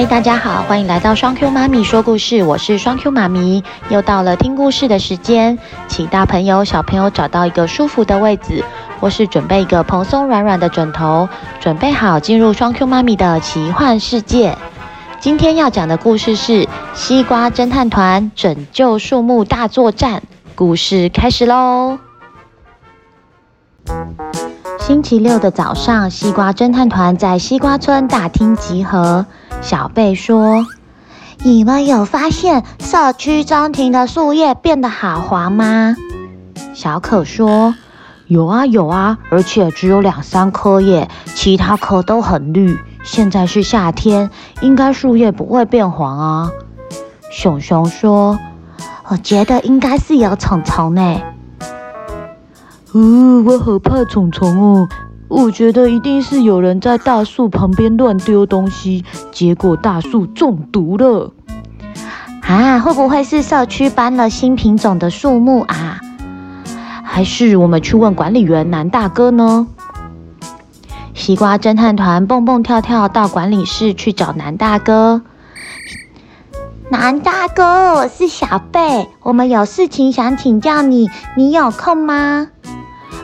嗨，大家好，欢迎来到双 Q 妈咪说故事，我是双 Q 妈咪，又到了听故事的时间，请大朋友小朋友找到一个舒服的位置，或是准备一个蓬松软软的枕头，准备好进入双 Q 妈咪的奇幻世界。今天要讲的故事是《西瓜侦探团拯救树木大作战》，故事开始喽。星期六的早上，西瓜侦探团在西瓜村大厅集合。小贝说：“你们有发现社区中庭的树叶变得好黄吗？”小可说：“有啊有啊，而且只有两三棵叶，其他棵都很绿。现在是夏天，应该树叶不会变黄啊。”熊熊说：“我觉得应该是有虫虫呢。”“呜，我好怕虫虫哦。”我觉得一定是有人在大树旁边乱丢东西，结果大树中毒了。啊，会不会是社区搬了新品种的树木啊？还是我们去问管理员南大哥呢？西瓜侦探团蹦蹦跳跳到管理室去找南大哥。南大哥，我是小贝，我们有事情想请教你，你有空吗？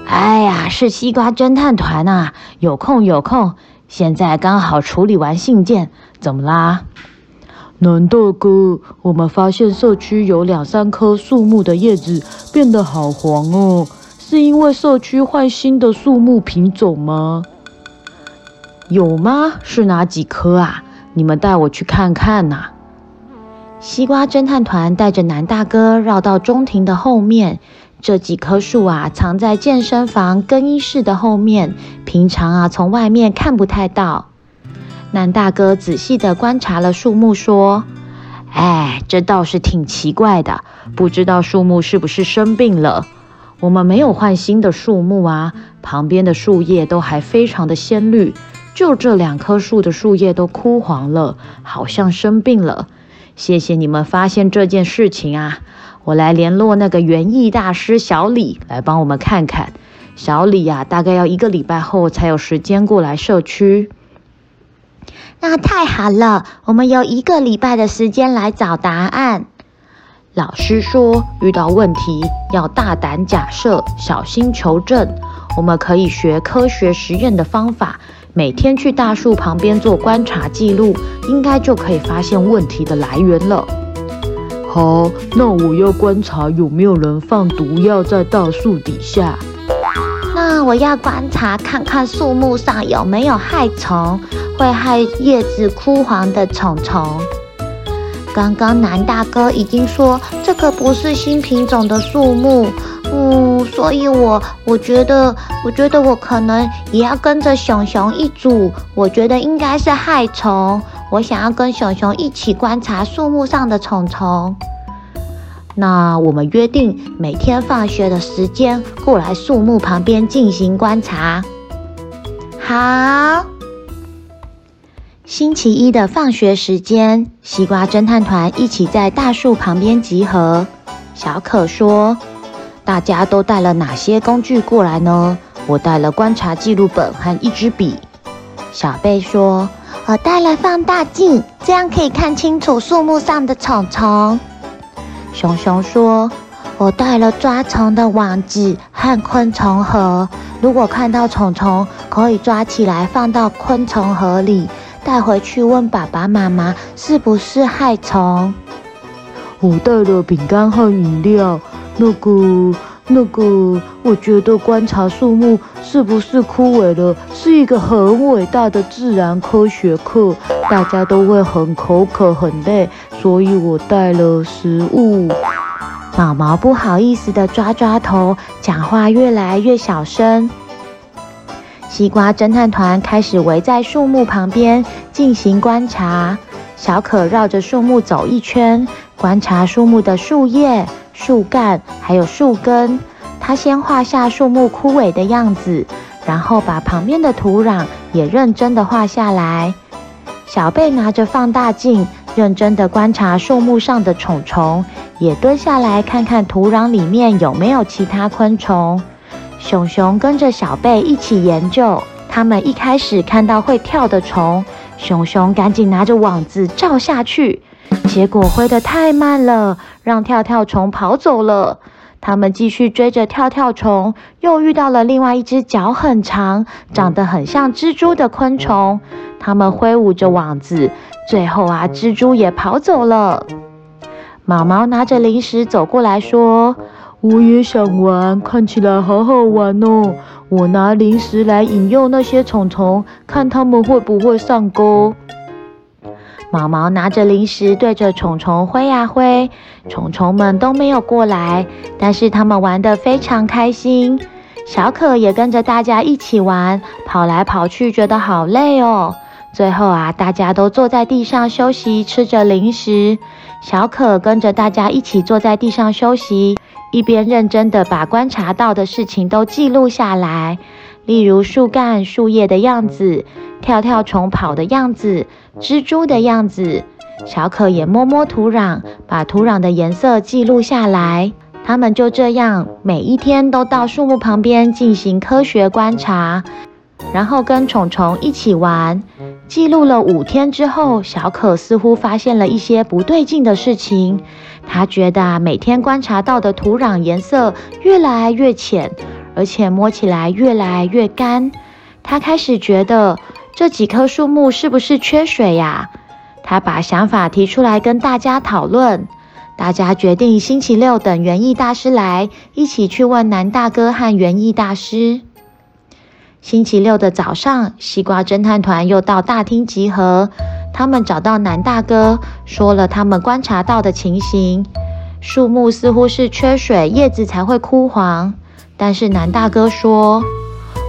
哎呀，是西瓜侦探团啊，有空有空，现在刚好处理完信件，怎么啦？南大哥，我们发现社区有两三棵树木的叶子变得好黄哦，是因为社区换新的树木品种吗？有吗？是哪几棵啊？你们带我去看看呐。西瓜侦探团带着南大哥绕到中庭的后面。这几棵树啊，藏在健身房更衣室的后面，平常啊，从外面看不太到。南大哥仔细地观察了树木，说：“哎，这倒是挺奇怪的，不知道树木是不是生病了？我们没有换新的树木啊，旁边的树叶都还非常的鲜绿，就这两棵树的树叶都枯黄了，好像生病了。谢谢你们发现这件事情啊。”我来联络那个园艺大师小李来帮我们看看。小李呀、啊，大概要一个礼拜后才有时间过来社区。那太好了，我们有一个礼拜的时间来找答案。老师说，遇到问题要大胆假设，小心求证。我们可以学科学实验的方法，每天去大树旁边做观察记录，应该就可以发现问题的来源了。好，那我要观察有没有人放毒药在大树底下。那我要观察看看树木上有没有害虫，会害叶子枯黄的虫虫。刚刚南大哥已经说这个不是新品种的树木，嗯，所以我我觉得，我觉得我可能也要跟着熊熊一组。我觉得应该是害虫。我想要跟熊熊一起观察树木上的虫虫。那我们约定每天放学的时间过来树木旁边进行观察。好。星期一的放学时间，西瓜侦探团一起在大树旁边集合。小可说：“大家都带了哪些工具过来呢？”我带了观察记录本和一支笔。小贝说。我带了放大镜，这样可以看清楚树木上的虫虫。熊熊说：“我带了抓虫的网子和昆虫盒，如果看到虫虫，可以抓起来放到昆虫盒里，带回去问爸爸妈妈是不是害虫。”我带了饼干和饮料，那个。那个，我觉得观察树木是不是枯萎了，是一个很伟大的自然科学课，大家都会很口渴、很累，所以我带了食物。毛毛不好意思的抓抓头，讲话越来越小声。西瓜侦探团开始围在树木旁边进行观察，小可绕着树木走一圈，观察树木的树叶。树干还有树根，他先画下树木枯萎的样子，然后把旁边的土壤也认真的画下来。小贝拿着放大镜，认真的观察树木上的虫虫，也蹲下来看看土壤里面有没有其他昆虫。熊熊跟着小贝一起研究，他们一开始看到会跳的虫，熊熊赶紧拿着网子照下去，结果挥得太慢了，让跳跳虫跑走了。他们继续追着跳跳虫，又遇到了另外一只脚很长、长得很像蜘蛛的昆虫。他们挥舞着网子，最后啊，蜘蛛也跑走了。毛毛拿着零食走过来说：“我也想玩，看起来好好玩哦。我拿零食来引诱那些虫虫，看他们会不会上钩。”毛毛拿着零食对着虫虫挥呀挥，虫虫们都没有过来，但是他们玩得非常开心。小可也跟着大家一起玩，跑来跑去，觉得好累哦。最后啊，大家都坐在地上休息，吃着零食。小可跟着大家一起坐在地上休息，一边认真的把观察到的事情都记录下来，例如树干、树叶的样子，跳跳虫跑的样子。蜘蛛的样子，小可也摸摸土壤，把土壤的颜色记录下来。他们就这样每一天都到树木旁边进行科学观察，然后跟虫虫一起玩。记录了五天之后，小可似乎发现了一些不对劲的事情。他觉得每天观察到的土壤颜色越来越浅，而且摸起来越来越干。他开始觉得。这几棵树木是不是缺水呀？他把想法提出来跟大家讨论。大家决定星期六等园艺大师来，一起去问南大哥和园艺大师。星期六的早上，西瓜侦探团又到大厅集合。他们找到南大哥，说了他们观察到的情形：树木似乎是缺水，叶子才会枯黄。但是南大哥说。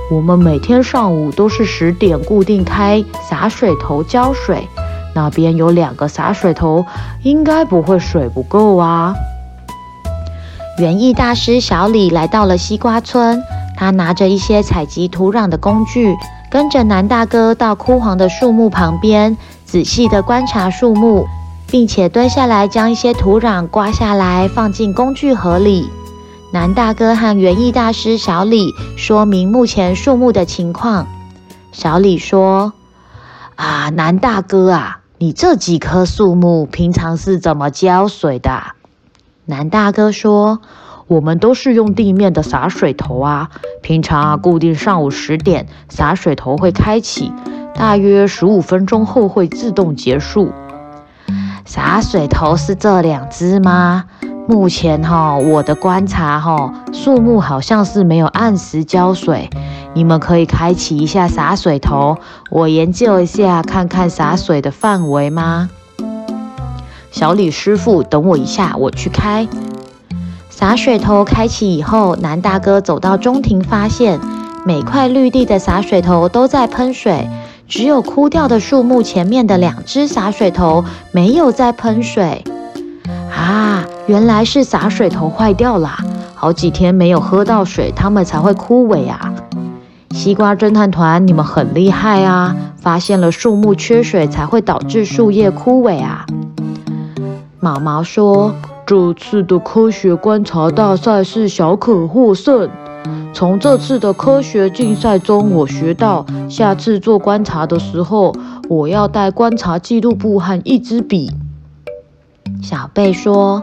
我们每天上午都是十点固定开洒水头浇水，那边有两个洒水头，应该不会水不够啊。园艺大师小李来到了西瓜村，他拿着一些采集土壤的工具，跟着南大哥到枯黄的树木旁边，仔细地观察树木，并且蹲下来将一些土壤刮下来，放进工具盒里。南大哥和园艺大师小李说明目前树木的情况。小李说：“啊，南大哥啊，你这几棵树木平常是怎么浇水的？”南大哥说：“我们都是用地面的洒水头啊，平常啊，固定上午十点洒水头会开启，大约十五分钟后会自动结束。洒水头是这两只吗？”目前哈，我的观察哈，树木好像是没有按时浇水。你们可以开启一下洒水头，我研究一下，看看洒水的范围吗？小李师傅，等我一下，我去开。洒水头开启以后，南大哥走到中庭，发现每块绿地的洒水头都在喷水，只有枯掉的树木前面的两只洒水头没有在喷水。啊！原来是洒水头坏掉了，好几天没有喝到水，它们才会枯萎啊！西瓜侦探团，你们很厉害啊，发现了树木缺水才会导致树叶枯萎啊！毛毛说：“这次的科学观察大赛是小可获胜。从这次的科学竞赛中，我学到下次做观察的时候，我要带观察记录簿和一支笔。”小贝说。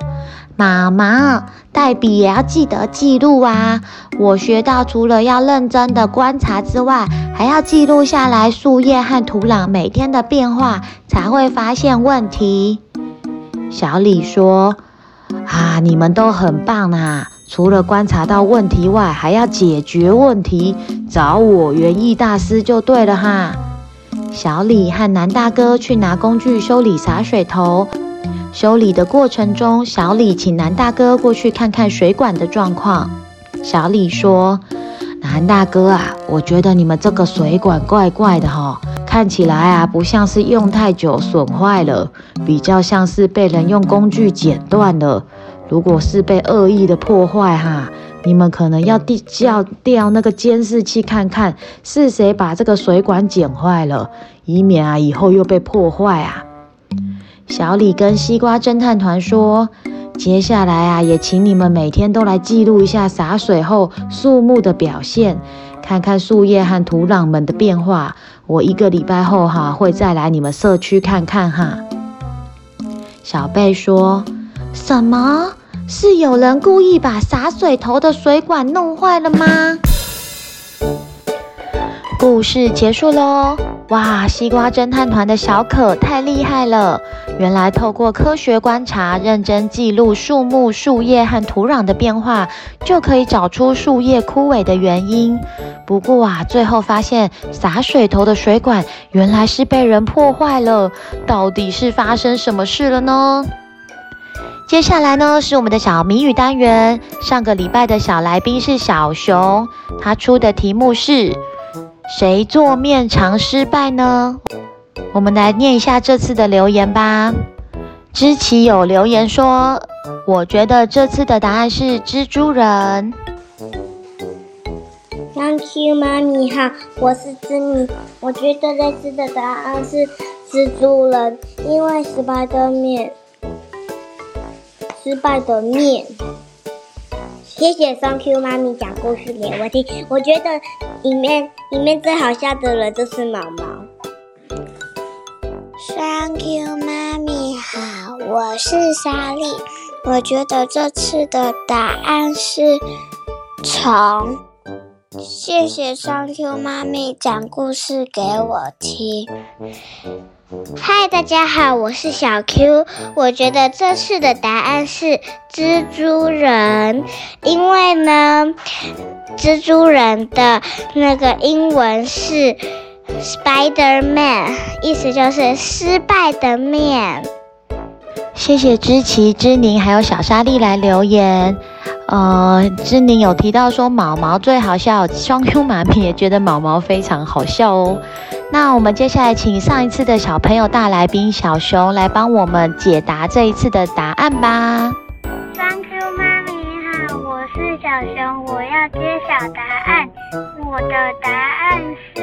妈妈带笔也要记得记录啊！我学到，除了要认真的观察之外，还要记录下来树叶和土壤每天的变化，才会发现问题。小李说：“啊，你们都很棒啊！除了观察到问题外，还要解决问题，找我园艺大师就对了哈。”小李和南大哥去拿工具修理洒水头。修理的过程中，小李请南大哥过去看看水管的状况。小李说：“南大哥啊，我觉得你们这个水管怪怪的哈，看起来啊不像是用太久损坏了，比较像是被人用工具剪断了。如果是被恶意的破坏哈，你们可能要调叫调那个监视器看看是谁把这个水管剪坏了，以免啊以后又被破坏啊。”小李跟西瓜侦探团说：“接下来啊，也请你们每天都来记录一下洒水后树木的表现，看看树叶和土壤们的变化。我一个礼拜后哈会再来你们社区看看哈。小贝说：“什么？是有人故意把洒水头的水管弄坏了吗？”故事结束喽！哇，西瓜侦探团的小可太厉害了！原来透过科学观察，认真记录树木、树叶和土壤的变化，就可以找出树叶枯萎的原因。不过啊，最后发现洒水头的水管原来是被人破坏了。到底是发生什么事了呢？接下来呢，是我们的小谜语单元。上个礼拜的小来宾是小熊，他出的题目是。谁做面常失败呢？我们来念一下这次的留言吧。知琪有留言说：“我觉得这次的答案是蜘蛛人。” Thank you，妈咪好，我是知妮。我觉得这次的答案是蜘蛛人，因为失败的面，失败的面。谢谢 Thank you 妈咪讲故事给我听。我觉得里面里面最好笑的人就是毛毛。Thank you 妈咪好，我是莎莉。我觉得这次的答案是虫。谢谢 Thank you 妈咪讲故事给我听。嗨，大家好，我是小 Q。我觉得这次的答案是蜘蛛人，因为呢，蜘蛛人的那个英文是 Spider-Man，意思就是失败的面。谢谢知琪、知宁还有小莎莉来留言。呃，知宁有提到说毛毛最好笑，双 Q 妈咪也觉得毛毛非常好笑哦。那我们接下来请上一次的小朋友大来宾小熊来帮我们解答这一次的答案吧。Thank you，妈咪好，我是小熊，我要揭晓答案。我的答案是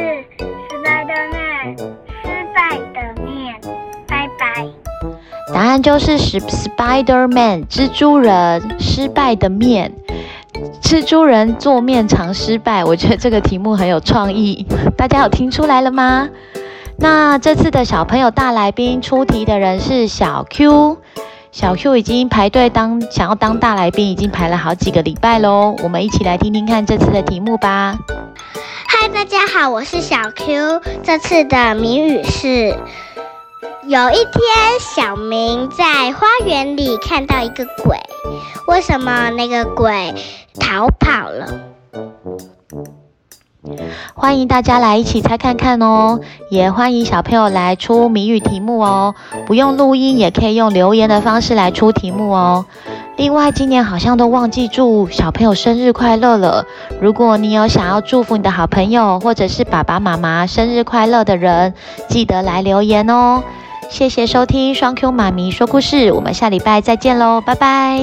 Spider-Man，失败的面。拜拜。答案就是 Spider-Man，蜘蛛人，失败的面。蜘蛛人做面常失败，我觉得这个题目很有创意，大家有听出来了吗？那这次的小朋友大来宾出题的人是小 Q，小 Q 已经排队当想要当大来宾，已经排了好几个礼拜喽。我们一起来听听看这次的题目吧。嗨，大家好，我是小 Q，这次的谜语是。有一天，小明在花园里看到一个鬼，为什么那个鬼逃跑了？欢迎大家来一起猜看看哦，也欢迎小朋友来出谜语题目哦，不用录音也可以用留言的方式来出题目哦。另外，今年好像都忘记祝小朋友生日快乐了。如果你有想要祝福你的好朋友或者是爸爸妈妈生日快乐的人，记得来留言哦。谢谢收听双 Q 妈咪说故事，我们下礼拜再见喽，拜拜。